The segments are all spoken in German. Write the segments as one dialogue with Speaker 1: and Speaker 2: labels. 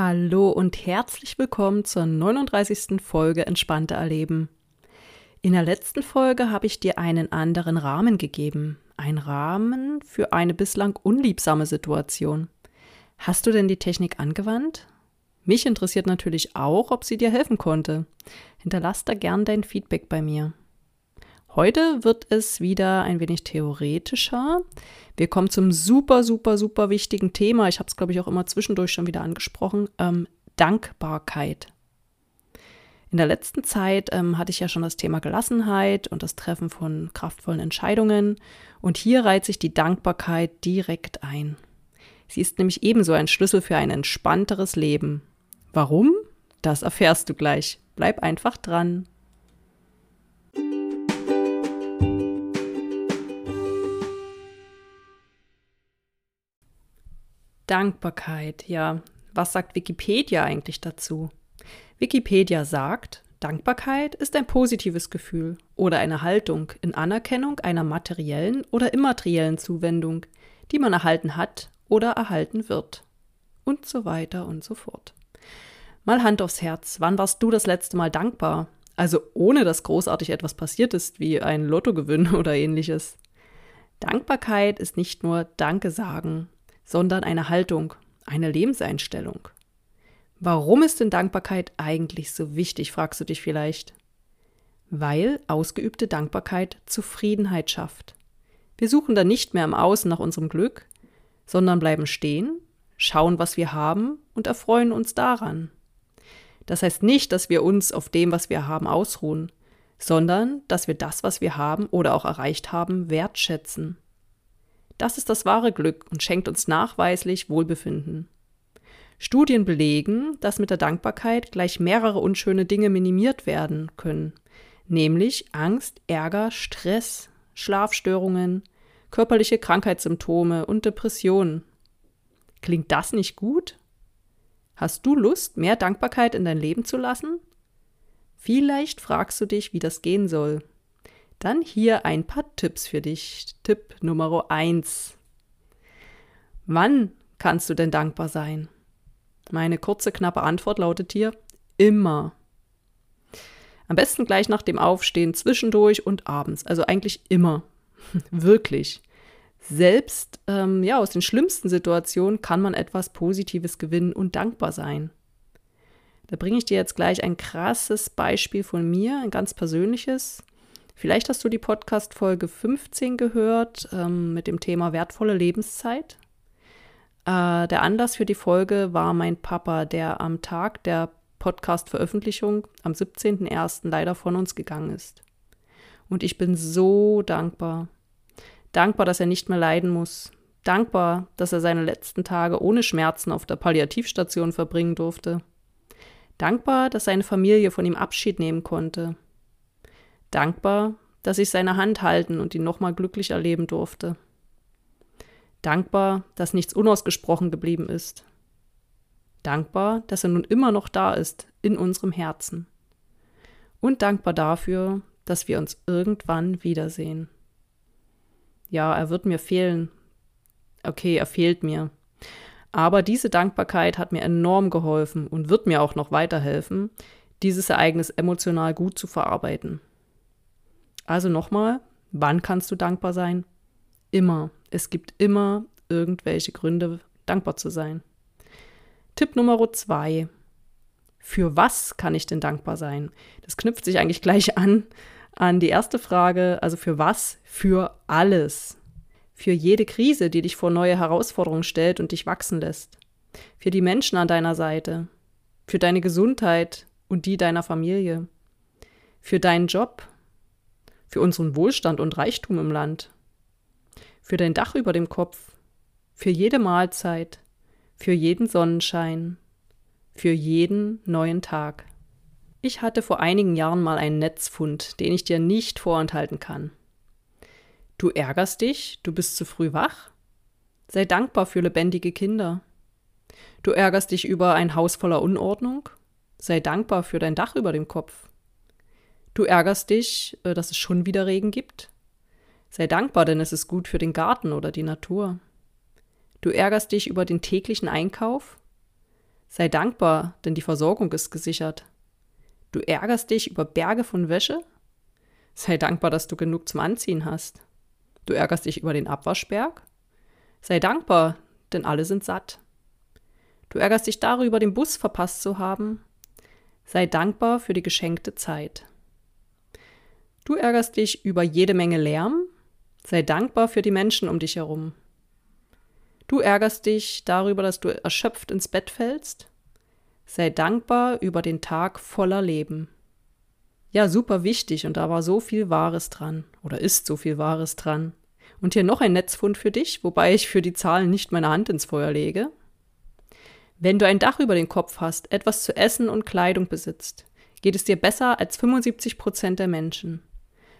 Speaker 1: Hallo und herzlich willkommen zur 39. Folge Entspannte Erleben. In der letzten Folge habe ich dir einen anderen Rahmen gegeben. Ein Rahmen für eine bislang unliebsame Situation. Hast du denn die Technik angewandt? Mich interessiert natürlich auch, ob sie dir helfen konnte. Hinterlass da gern dein Feedback bei mir. Heute wird es wieder ein wenig theoretischer. Wir kommen zum super, super, super wichtigen Thema. Ich habe es, glaube ich, auch immer zwischendurch schon wieder angesprochen. Ähm, Dankbarkeit. In der letzten Zeit ähm, hatte ich ja schon das Thema Gelassenheit und das Treffen von kraftvollen Entscheidungen. Und hier reiht sich die Dankbarkeit direkt ein. Sie ist nämlich ebenso ein Schlüssel für ein entspannteres Leben. Warum? Das erfährst du gleich. Bleib einfach dran. Dankbarkeit, ja. Was sagt Wikipedia eigentlich dazu? Wikipedia sagt, Dankbarkeit ist ein positives Gefühl oder eine Haltung in Anerkennung einer materiellen oder immateriellen Zuwendung, die man erhalten hat oder erhalten wird. Und so weiter und so fort. Mal Hand aufs Herz, wann warst du das letzte Mal dankbar? Also ohne dass großartig etwas passiert ist, wie ein Lottogewinn oder ähnliches. Dankbarkeit ist nicht nur Danke sagen sondern eine Haltung, eine Lebenseinstellung. Warum ist denn Dankbarkeit eigentlich so wichtig, fragst du dich vielleicht. Weil ausgeübte Dankbarkeit Zufriedenheit schafft. Wir suchen dann nicht mehr im Außen nach unserem Glück, sondern bleiben stehen, schauen, was wir haben und erfreuen uns daran. Das heißt nicht, dass wir uns auf dem, was wir haben, ausruhen, sondern dass wir das, was wir haben oder auch erreicht haben, wertschätzen. Das ist das wahre Glück und schenkt uns nachweislich Wohlbefinden. Studien belegen, dass mit der Dankbarkeit gleich mehrere unschöne Dinge minimiert werden können, nämlich Angst, Ärger, Stress, Schlafstörungen, körperliche Krankheitssymptome und Depressionen. Klingt das nicht gut? Hast du Lust, mehr Dankbarkeit in dein Leben zu lassen? Vielleicht fragst du dich, wie das gehen soll. Dann hier ein paar Tipps für dich. Tipp Nummer 1. Wann kannst du denn dankbar sein? Meine kurze, knappe Antwort lautet hier immer. Am besten gleich nach dem Aufstehen, zwischendurch und abends. Also eigentlich immer. Wirklich. Selbst ähm, ja, aus den schlimmsten Situationen kann man etwas Positives gewinnen und dankbar sein. Da bringe ich dir jetzt gleich ein krasses Beispiel von mir, ein ganz persönliches. Vielleicht hast du die Podcast-Folge 15 gehört ähm, mit dem Thema wertvolle Lebenszeit. Äh, der Anlass für die Folge war mein Papa, der am Tag der Podcast-Veröffentlichung am 17.01. leider von uns gegangen ist. Und ich bin so dankbar. Dankbar, dass er nicht mehr leiden muss. Dankbar, dass er seine letzten Tage ohne Schmerzen auf der Palliativstation verbringen durfte. Dankbar, dass seine Familie von ihm Abschied nehmen konnte Dankbar, dass ich seine Hand halten und ihn nochmal glücklich erleben durfte. Dankbar, dass nichts unausgesprochen geblieben ist. Dankbar, dass er nun immer noch da ist, in unserem Herzen. Und dankbar dafür, dass wir uns irgendwann wiedersehen. Ja, er wird mir fehlen. Okay, er fehlt mir. Aber diese Dankbarkeit hat mir enorm geholfen und wird mir auch noch weiterhelfen, dieses Ereignis emotional gut zu verarbeiten. Also nochmal, wann kannst du dankbar sein? Immer. Es gibt immer irgendwelche Gründe, dankbar zu sein. Tipp Nummer zwei. Für was kann ich denn dankbar sein? Das knüpft sich eigentlich gleich an an die erste Frage. Also für was? Für alles. Für jede Krise, die dich vor neue Herausforderungen stellt und dich wachsen lässt. Für die Menschen an deiner Seite. Für deine Gesundheit und die deiner Familie. Für deinen Job, für unseren Wohlstand und Reichtum im Land, für dein Dach über dem Kopf, für jede Mahlzeit, für jeden Sonnenschein, für jeden neuen Tag. Ich hatte vor einigen Jahren mal einen Netzfund, den ich dir nicht vorenthalten kann. Du ärgerst dich, du bist zu früh wach? Sei dankbar für lebendige Kinder. Du ärgerst dich über ein Haus voller Unordnung? Sei dankbar für dein Dach über dem Kopf. Du ärgerst dich, äh, dass es schon wieder Regen gibt? Sei dankbar, denn es ist gut für den Garten oder die Natur. Du ärgerst dich über den täglichen Einkauf? Sei dankbar, denn die Versorgung ist gesichert. Du ärgerst dich über Berge von Wäsche? Sei dankbar, dass du genug zum Anziehen hast. Du ärgerst dich über den Abwaschberg? Sei dankbar, denn alle sind satt. Du ärgerst dich darüber, den Bus verpasst zu haben? Sei dankbar für die geschenkte Zeit. Du ärgerst dich über jede Menge Lärm? Sei dankbar für die Menschen um dich herum. Du ärgerst dich darüber, dass du erschöpft ins Bett fällst? Sei dankbar über den Tag voller Leben. Ja, super wichtig und da war so viel Wahres dran oder ist so viel Wahres dran. Und hier noch ein Netzfund für dich, wobei ich für die Zahlen nicht meine Hand ins Feuer lege. Wenn du ein Dach über den Kopf hast, etwas zu essen und Kleidung besitzt, geht es dir besser als 75 Prozent der Menschen.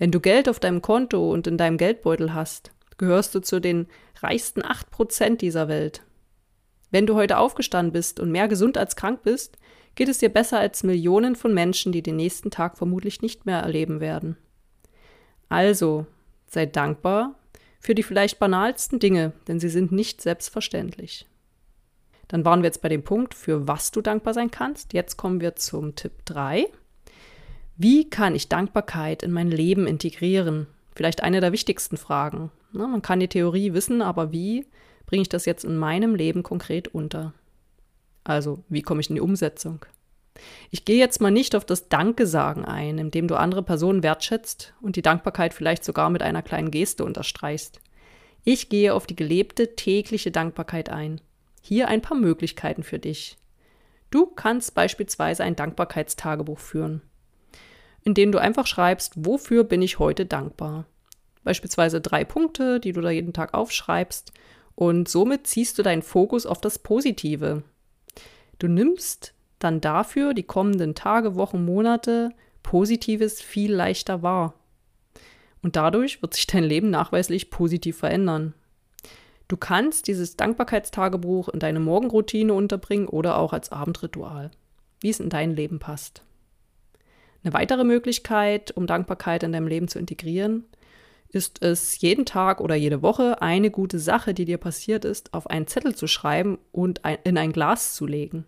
Speaker 1: Wenn du Geld auf deinem Konto und in deinem Geldbeutel hast, gehörst du zu den reichsten 8 Prozent dieser Welt. Wenn du heute aufgestanden bist und mehr gesund als krank bist, geht es dir besser als Millionen von Menschen, die den nächsten Tag vermutlich nicht mehr erleben werden. Also, sei dankbar für die vielleicht banalsten Dinge, denn sie sind nicht selbstverständlich. Dann waren wir jetzt bei dem Punkt, für was du dankbar sein kannst. Jetzt kommen wir zum Tipp 3. Wie kann ich Dankbarkeit in mein Leben integrieren? Vielleicht eine der wichtigsten Fragen. Ne, man kann die Theorie wissen, aber wie bringe ich das jetzt in meinem Leben konkret unter? Also, wie komme ich in die Umsetzung? Ich gehe jetzt mal nicht auf das Danke-Sagen ein, indem du andere Personen wertschätzt und die Dankbarkeit vielleicht sogar mit einer kleinen Geste unterstreichst. Ich gehe auf die gelebte tägliche Dankbarkeit ein. Hier ein paar Möglichkeiten für dich. Du kannst beispielsweise ein Dankbarkeitstagebuch führen, in dem du einfach schreibst, wofür bin ich heute dankbar. Beispielsweise drei Punkte, die du da jeden Tag aufschreibst und somit ziehst du deinen Fokus auf das Positive. Du nimmst dann dafür die kommenden Tage, Wochen, Monate Positives viel leichter wahr. Und dadurch wird sich dein Leben nachweislich positiv verändern. Du kannst dieses Dankbarkeitstagebuch in deine Morgenroutine unterbringen oder auch als Abendritual, wie es in dein Leben passt. Eine weitere Möglichkeit, um Dankbarkeit in deinem Leben zu integrieren, ist es, jeden Tag oder jede Woche eine gute Sache, die dir passiert ist, auf einen Zettel zu schreiben und in ein Glas zu legen.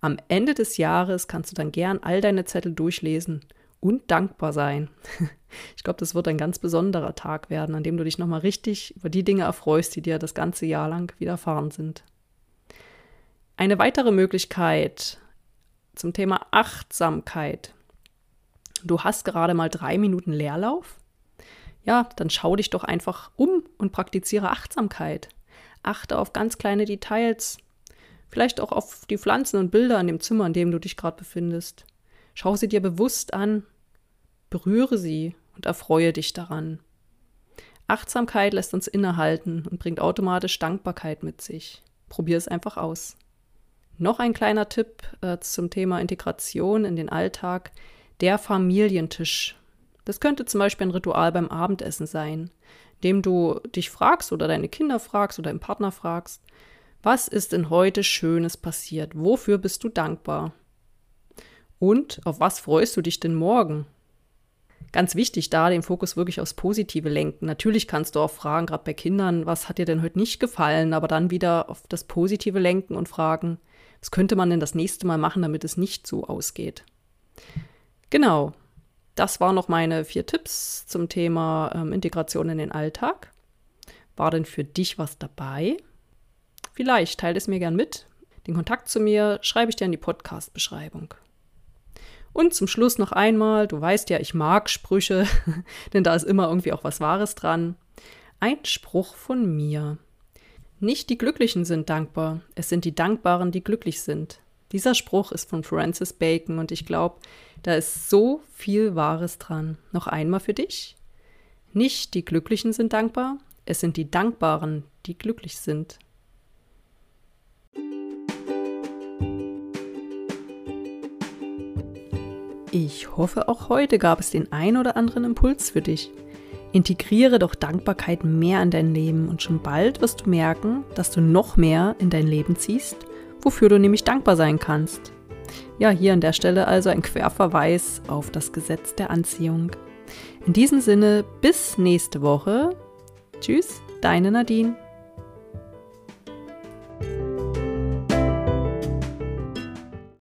Speaker 1: Am Ende des Jahres kannst du dann gern all deine Zettel durchlesen und dankbar sein. Ich glaube, das wird ein ganz besonderer Tag werden, an dem du dich nochmal richtig über die Dinge erfreust, die dir das ganze Jahr lang widerfahren sind. Eine weitere Möglichkeit zum Thema Achtsamkeit. Du hast gerade mal drei Minuten Leerlauf. Ja, dann schau dich doch einfach um und praktiziere Achtsamkeit. Achte auf ganz kleine Details. Vielleicht auch auf die Pflanzen und Bilder in dem Zimmer, in dem du dich gerade befindest. Schau sie dir bewusst an Berühre sie und erfreue dich daran. Achtsamkeit lässt uns innehalten und bringt automatisch Dankbarkeit mit sich. Probier es einfach aus. Noch ein kleiner Tipp äh, zum Thema Integration in den Alltag: der Familientisch. Das könnte zum Beispiel ein Ritual beim Abendessen sein, dem du dich fragst oder deine Kinder fragst oder deinen Partner fragst, was ist denn heute Schönes passiert? Wofür bist du dankbar? Und auf was freust du dich denn morgen? ganz wichtig da, den Fokus wirklich aufs Positive lenken. Natürlich kannst du auch fragen, gerade bei Kindern, was hat dir denn heute nicht gefallen, aber dann wieder auf das Positive lenken und fragen, was könnte man denn das nächste Mal machen, damit es nicht so ausgeht. Genau, das waren noch meine vier Tipps zum Thema ähm, Integration in den Alltag. War denn für dich was dabei? Vielleicht teile es mir gern mit. Den Kontakt zu mir schreibe ich dir in die Podcast-Beschreibung. Und zum Schluss noch einmal, du weißt ja, ich mag Sprüche, denn da ist immer irgendwie auch was Wahres dran. Ein Spruch von mir. Nicht die Glücklichen sind dankbar, es sind die Dankbaren, die glücklich sind. Dieser Spruch ist von Francis Bacon und ich glaube, da ist so viel Wahres dran. Noch einmal für dich. Nicht die Glücklichen sind dankbar, Es sind die Dankbaren, die glücklich sind. Ich hoffe, auch heute gab es den ein oder anderen Impuls für dich. Integriere doch Dankbarkeit mehr in dein Leben und schon bald wirst du merken, dass du noch mehr in dein Leben ziehst, wofür du nämlich dankbar sein kannst. Ja, hier an der Stelle also ein Querverweis auf das Gesetz der Anziehung. In diesem Sinne, bis nächste Woche. Tschüss, deine Nadine.